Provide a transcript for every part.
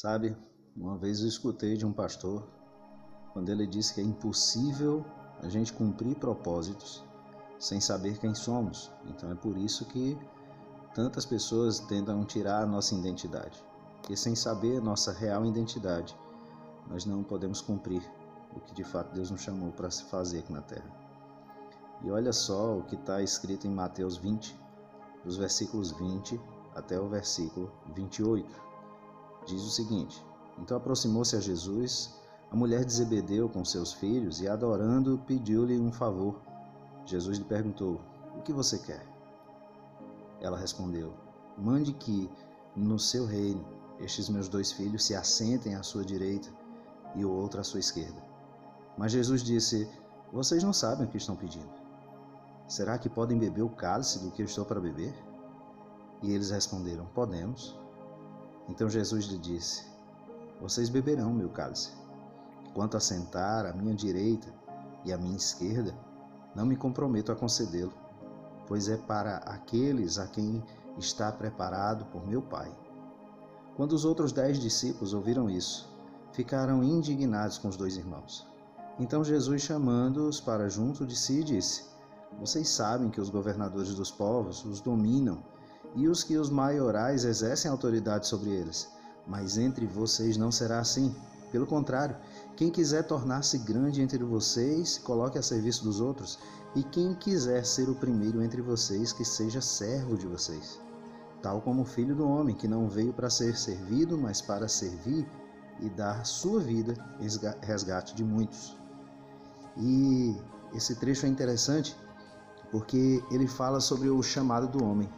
Sabe, uma vez eu escutei de um pastor quando ele disse que é impossível a gente cumprir propósitos sem saber quem somos. Então é por isso que tantas pessoas tentam tirar a nossa identidade. Porque sem saber nossa real identidade, nós não podemos cumprir o que de fato Deus nos chamou para se fazer aqui na terra. E olha só o que está escrito em Mateus 20, dos versículos 20 até o versículo 28. Diz o seguinte: Então aproximou-se a Jesus a mulher de Zebedeu com seus filhos e, adorando, pediu-lhe um favor. Jesus lhe perguntou: O que você quer? Ela respondeu: Mande que, no seu reino, estes meus dois filhos se assentem à sua direita e o outro à sua esquerda. Mas Jesus disse: Vocês não sabem o que estão pedindo. Será que podem beber o cálice do que eu estou para beber? E eles responderam: Podemos. Então Jesus lhe disse: Vocês beberão meu cálice. Quanto a sentar à minha direita e à minha esquerda, não me comprometo a concedê-lo, pois é para aqueles a quem está preparado por meu Pai. Quando os outros dez discípulos ouviram isso, ficaram indignados com os dois irmãos. Então Jesus, chamando-os para junto de si, disse: Vocês sabem que os governadores dos povos os dominam e os que os maiorais exercem autoridade sobre eles. Mas entre vocês não será assim. Pelo contrário, quem quiser tornar-se grande entre vocês, coloque a serviço dos outros, e quem quiser ser o primeiro entre vocês, que seja servo de vocês. Tal como o filho do homem, que não veio para ser servido, mas para servir e dar sua vida resgate de muitos. E esse trecho é interessante porque ele fala sobre o chamado do homem,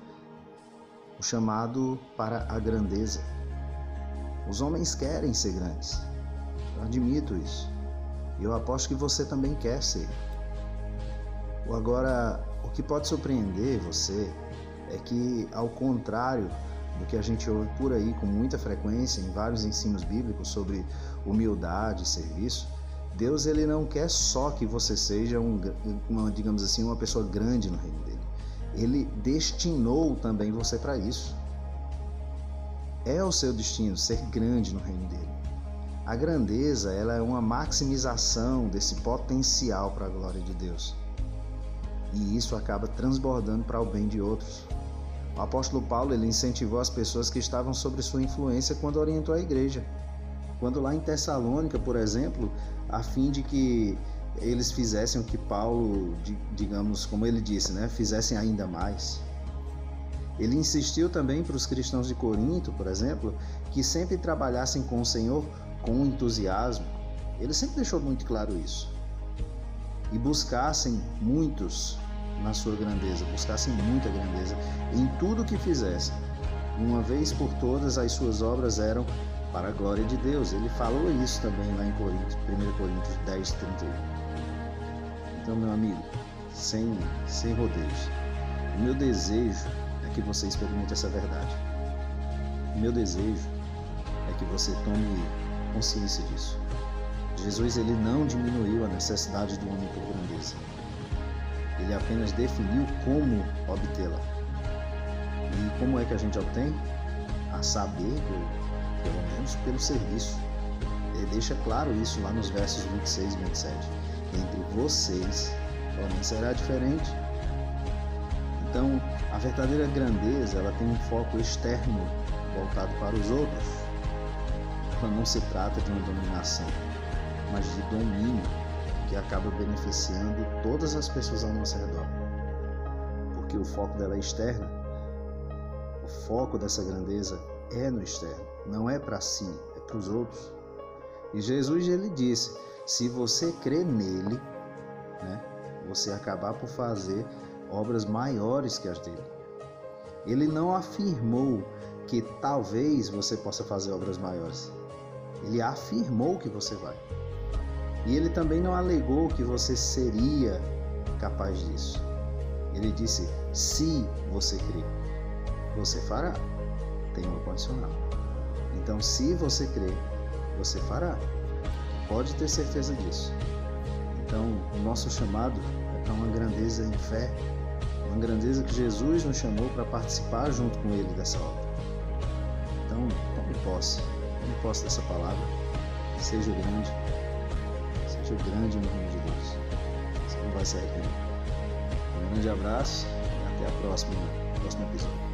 o chamado para a grandeza. Os homens querem ser grandes, eu admito isso. E eu aposto que você também quer ser. Agora, o que pode surpreender você é que, ao contrário do que a gente ouve por aí com muita frequência em vários ensinos bíblicos sobre humildade e serviço, Deus ele não quer só que você seja um, uma, digamos assim, uma pessoa grande no reino dele. Ele destinou também você para isso. É o seu destino ser grande no reino dele. A grandeza ela é uma maximização desse potencial para a glória de Deus. E isso acaba transbordando para o bem de outros. O apóstolo Paulo ele incentivou as pessoas que estavam sob sua influência quando orientou a igreja. Quando lá em Tessalônica, por exemplo, a fim de que eles fizessem o que Paulo, digamos, como ele disse, né, fizessem ainda mais. Ele insistiu também para os cristãos de Corinto, por exemplo, que sempre trabalhassem com o Senhor com entusiasmo, ele sempre deixou muito claro isso. E buscassem muitos na sua grandeza, buscassem muita grandeza em tudo que fizessem. Uma vez por todas as suas obras eram para a glória de Deus. Ele falou isso também lá em Coríntios, 1 Coríntios 10, 31. Então, meu amigo, sem, sem rodeios, o meu desejo é que você experimente essa verdade. O meu desejo é que você tome consciência disso. Jesus ele não diminuiu a necessidade do homem por grandeza. Ele apenas definiu como obtê-la. E como é que a gente obtém? A saber, pelo menos pelo serviço. Ele deixa claro isso lá nos versos 26 e 27. Entre vocês, porém, será diferente. Então, a verdadeira grandeza, ela tem um foco externo voltado para os outros não se trata de uma dominação, mas de domínio que acaba beneficiando todas as pessoas ao nosso redor. Porque o foco dela é externa. O foco dessa grandeza é no externo, não é para si, é para os outros. E Jesus ele disse: se você crê nele, né, você acabar por fazer obras maiores que as dele. Ele não afirmou que talvez você possa fazer obras maiores. Ele afirmou que você vai. E ele também não alegou que você seria capaz disso. Ele disse: se você crer, você fará. Tem uma condicional. Então, se você crer, você fará. Pode ter certeza disso. Então, o nosso chamado é para uma grandeza em fé, uma grandeza que Jesus nos chamou para participar junto com Ele dessa obra. Então, tome posse Tome posse dessa palavra. Seja grande. Seja grande no nome de Deus. Você não vai se arrepender. Um grande abraço e até a próxima, próximo episódio.